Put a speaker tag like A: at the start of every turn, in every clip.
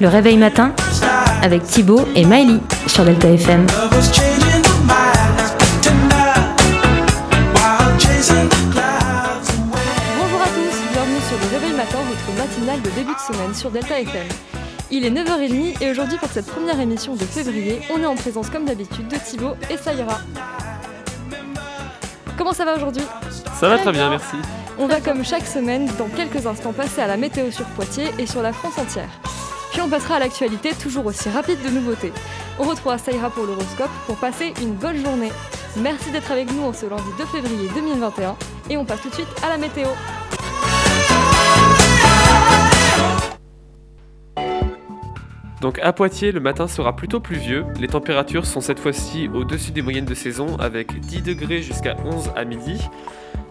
A: Le réveil matin avec Thibaut et Miley sur Delta FM.
B: Bonjour à tous, bienvenue sur le réveil matin, votre matinale de début de semaine sur Delta FM. Il est 9h30 et aujourd'hui pour cette première émission de février, on est en présence comme d'habitude de Thibaut et Saïra. Comment ça va aujourd'hui?
C: Ça va très bien, merci.
B: On va comme chaque semaine, dans quelques instants, passer à la météo sur Poitiers et sur la France entière. Puis on passera à l'actualité toujours aussi rapide de nouveautés. On retrouvera Saïra pour l'horoscope pour passer une bonne journée. Merci d'être avec nous en ce lundi 2 février 2021 et on passe tout de suite à la météo.
C: Donc à Poitiers, le matin sera plutôt pluvieux. Les températures sont cette fois-ci au-dessus des moyennes de saison avec 10 degrés jusqu'à 11 à midi.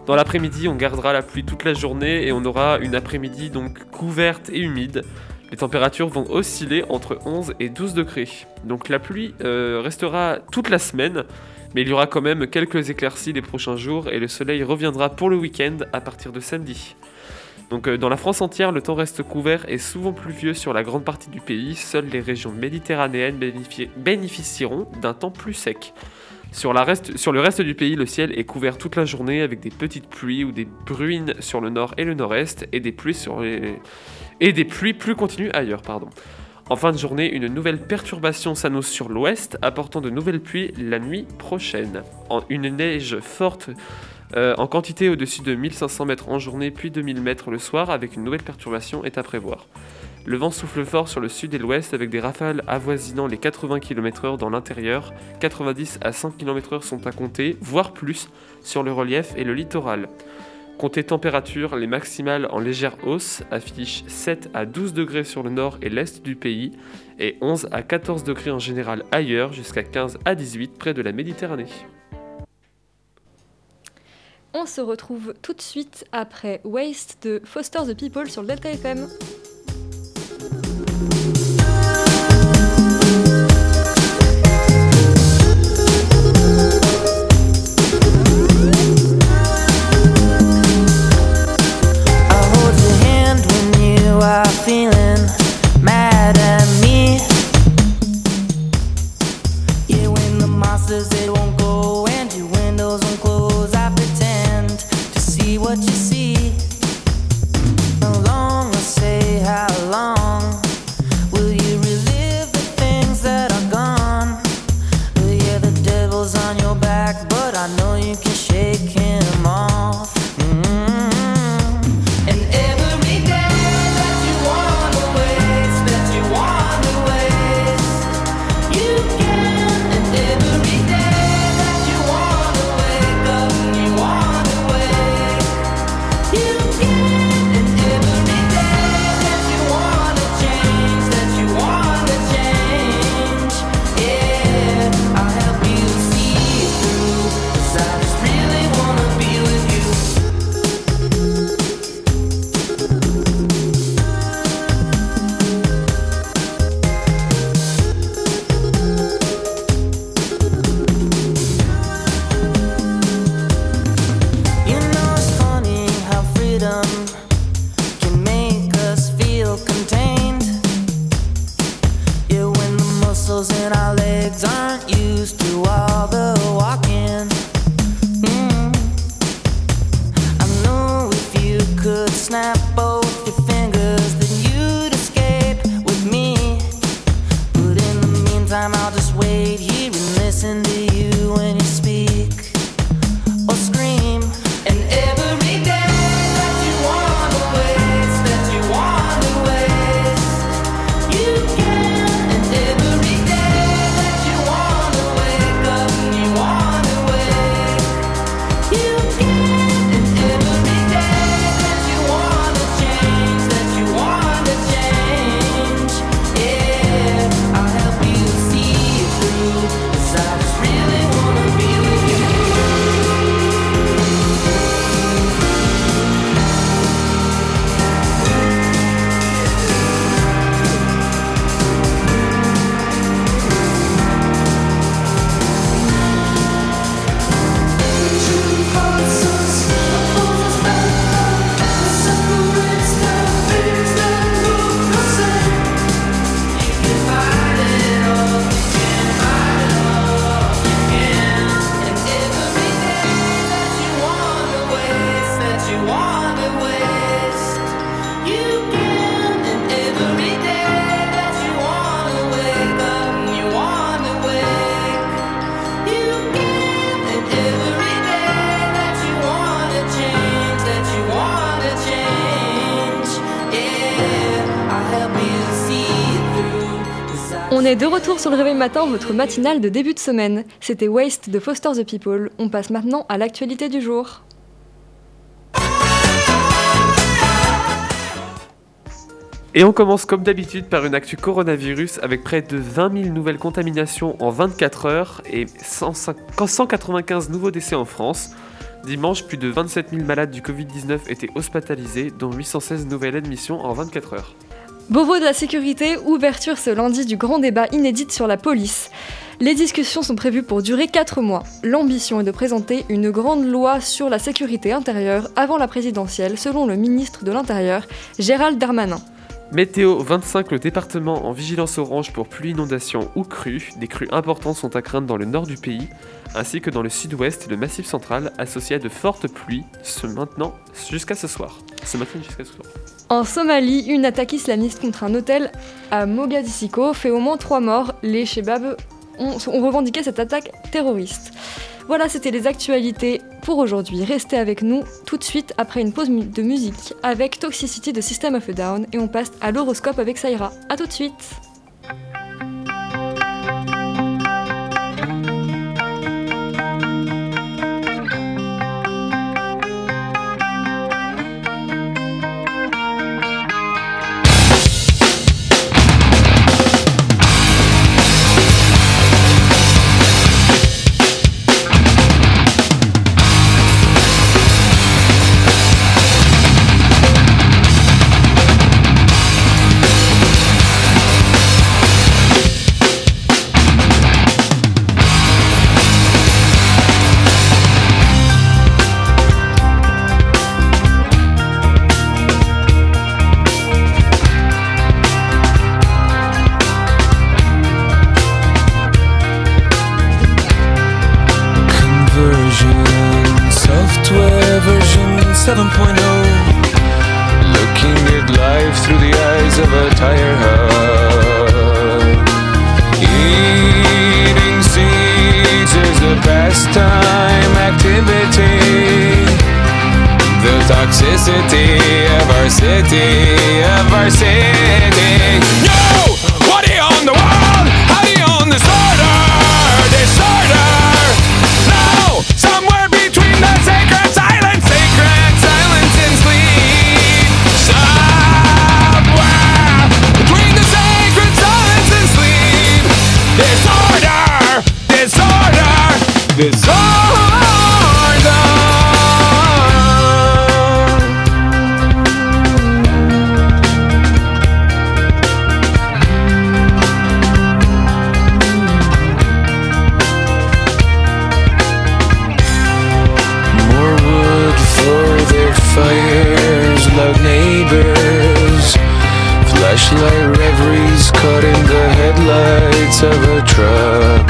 C: Dans l'après-midi, on gardera la pluie toute la journée et on aura une après-midi donc couverte et humide. Les températures vont osciller entre 11 et 12 degrés. Donc la pluie euh, restera toute la semaine, mais il y aura quand même quelques éclaircies les prochains jours et le soleil reviendra pour le week-end à partir de samedi. Donc euh, dans la France entière, le temps reste couvert et souvent pluvieux sur la grande partie du pays. Seules les régions méditerranéennes bénéfici- bénéficieront d'un temps plus sec. Sur, le reste du pays, le ciel est couvert toute la journée avec des petites pluies ou des bruines sur le nord et le nord-est et des pluies plus continues ailleurs, pardon. En fin de journée, une nouvelle perturbation s'annonce sur l'ouest, apportant de nouvelles pluies la nuit prochaine. Une neige forte euh, en quantité au-dessus de 1500 mètres en journée, puis 2000 mètres le soir, avec une nouvelle perturbation est à prévoir. Le vent souffle fort sur le sud et l'ouest avec des rafales avoisinant les 80 km/h dans l'intérieur. 90 à 100 km/h sont à compter, voire plus, sur le relief et le littoral. Côté température, les maximales en légère hausse affichent 7 à 12 degrés sur le nord et l'est du pays et 11 à 14 degrés en général ailleurs jusqu'à 15 à 18 près de la Méditerranée.
B: On se retrouve tout de suite après Waste de Foster the People sur le Delta FM.
D: They won't
B: est de retour sur le réveil matin, votre matinale de début de semaine. C'était Waste de Foster the People. On passe maintenant à l'actualité du jour.
C: Et on commence comme d'habitude par une actu coronavirus avec près de 20 000 nouvelles contaminations en 24 heures et 195 nouveaux décès en France. Dimanche, plus de 27 000 malades du Covid-19 étaient hospitalisés, dont 816 nouvelles admissions en 24 heures.
B: Beauvau de la sécurité, ouverture ce lundi du grand débat inédit sur la police. Les discussions sont prévues pour durer 4 mois. L'ambition est de présenter une grande loi sur la sécurité intérieure avant la présidentielle, selon le ministre de l'Intérieur, Gérald Darmanin.
C: Météo 25, le département en vigilance orange pour pluie, inondation ou crue. Des crues importantes sont à craindre dans le nord du pays, ainsi que dans le sud-ouest et le massif central, associé à de fortes pluies, ce maintenant jusqu'à ce soir. Ce matin jusqu'à ce soir.
B: En Somalie, une attaque islamiste contre un hôtel à Mogadiscio fait au moins 3 morts. Les Shebabs ont, revendiqué cette attaque terroriste. Voilà, c'était les actualités pour aujourd'hui. Restez avec nous tout de suite après une pause de musique avec Toxicity de System of a Down et on passe à l'horoscope avec Saira. A tout de suite
E: Of our city, No! What are you on the wall? How do you on the disorder? Disorder! No! Somewhere between the sacred silence, sacred silence and sleep. Somewhere between the sacred silence and sleep. Disorder! Disorder! Disorder! Loud neighbors. Flashlight reveries caught in the headlights of a truck.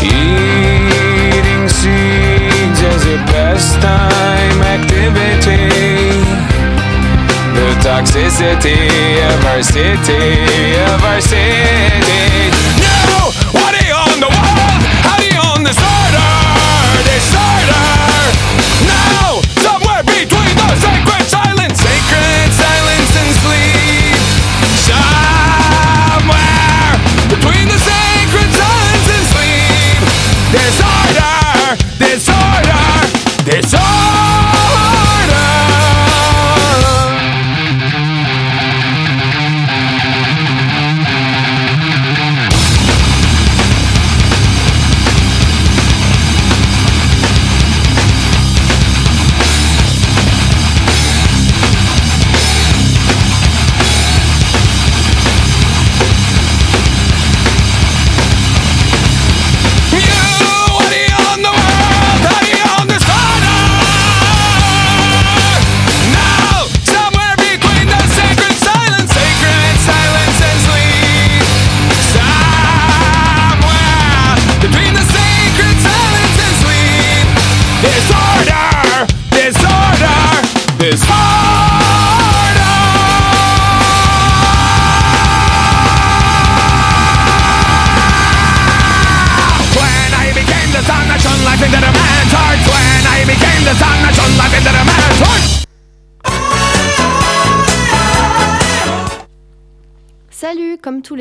E: Eating seeds as a pastime activity. The toxicity of our city, of our city. No! What are on the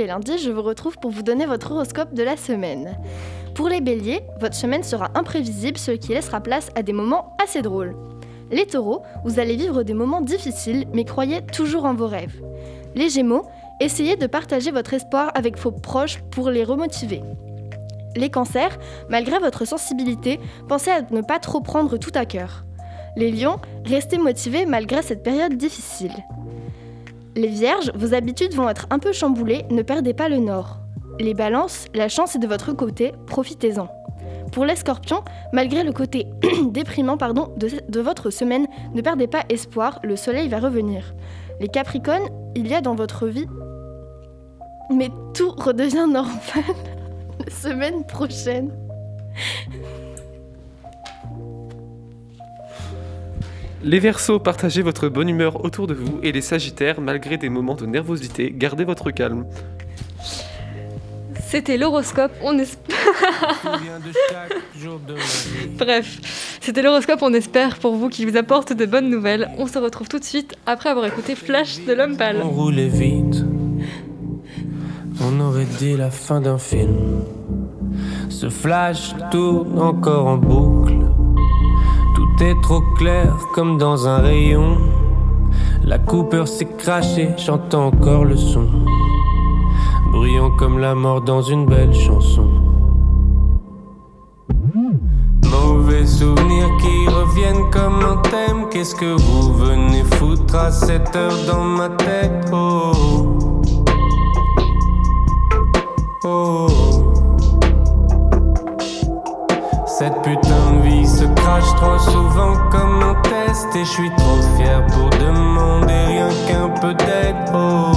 F: les je vous retrouve pour vous donner votre horoscope de la semaine. Pour les béliers, votre semaine sera imprévisible, ce qui laissera place à des moments assez drôles. Les taureaux, vous allez vivre des moments difficiles, mais croyez toujours en vos rêves. Les gémeaux, essayez de partager votre espoir avec vos proches pour les remotiver. Les cancers, malgré votre sensibilité, pensez à ne pas trop prendre tout à cœur. Les lions, restez motivés malgré cette période difficile. Les vierges, vos habitudes vont être un peu chamboulées, ne perdez pas le nord. Les balances, la chance est de votre côté, profitez-en. Pour les scorpions, malgré le côté déprimant de, de votre semaine, ne perdez pas espoir, le soleil va revenir. Les capricornes, il y a dans votre vie... Mais tout redevient normal la semaine prochaine.
C: Les Verseaux, partagez votre bonne humeur autour de vous et les Sagittaires, malgré des moments de nervosité, gardez votre calme.
B: C'était l'horoscope. On es... Bref, c'était l'horoscope. On espère pour vous qu'il vous apporte de bonnes nouvelles. On se retrouve tout de suite après avoir écouté Flash de l'homme pâle.
G: On roulait vite. On aurait dit la fin d'un film. Ce flash tourne encore en boucle. Trop clair comme dans un rayon. La coupeur s'est crachée, j'entends encore le son. Bruyant comme la mort dans une belle chanson. Mauvais souvenirs qui reviennent comme un thème. Qu'est-ce que vous venez foutre à cette heure dans ma tête? Oh. Oh. Cette putain trop souvent comme un test et je suis trop fier pour demander rien qu'un peu d'aide. Oh.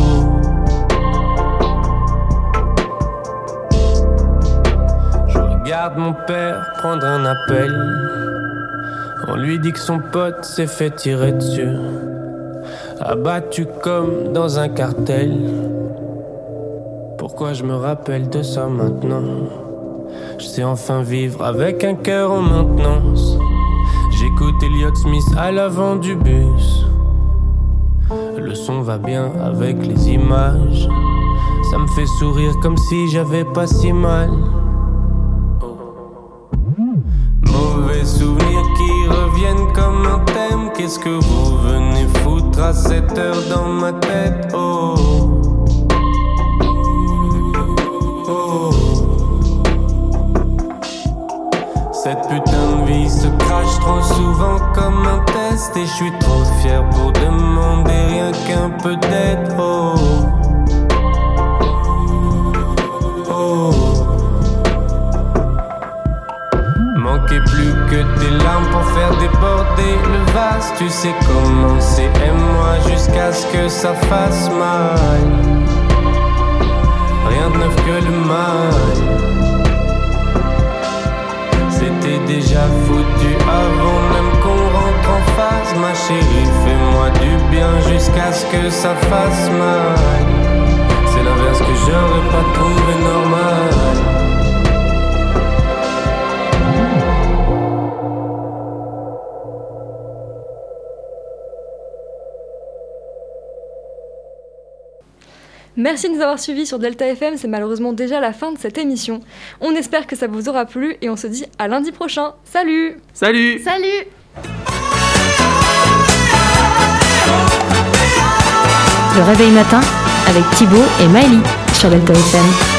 G: Je regarde mon père prendre un appel. On lui dit que son pote s'est fait tirer dessus. Abattu comme dans un cartel. Pourquoi je me rappelle de ça maintenant? Je sais enfin vivre avec un cœur en maintenance. J'écoute Elliott Smith à l'avant du bus. Le son va bien avec les images. Ça me fait sourire comme si j'avais pas si mal. Mauvais souvenirs qui reviennent comme un thème. Qu'est-ce que vous venez foutre à cette heure dans ma tête? Oh. Oh. Cette putain souvent comme un test Et je suis trop fier pour demander rien qu'un peu d'aide Oh. Oh. Manquait plus que tes larmes pour faire déborder le vase. Tu sais comment c'est, aime-moi jusqu'à ce que ça fasse mal. Rien de neuf que que ça fasse mal. C'est l'inverse que j'aurais pas trouvé normal.
B: Merci de nous avoir suivis sur Delta FM, c'est malheureusement déjà la fin de cette émission. On espère que ça vous aura plu et on se dit à lundi prochain. Salut!
C: Salut!
F: Salut
A: Réveil matin avec Thibaut et Miley sur Delta FM.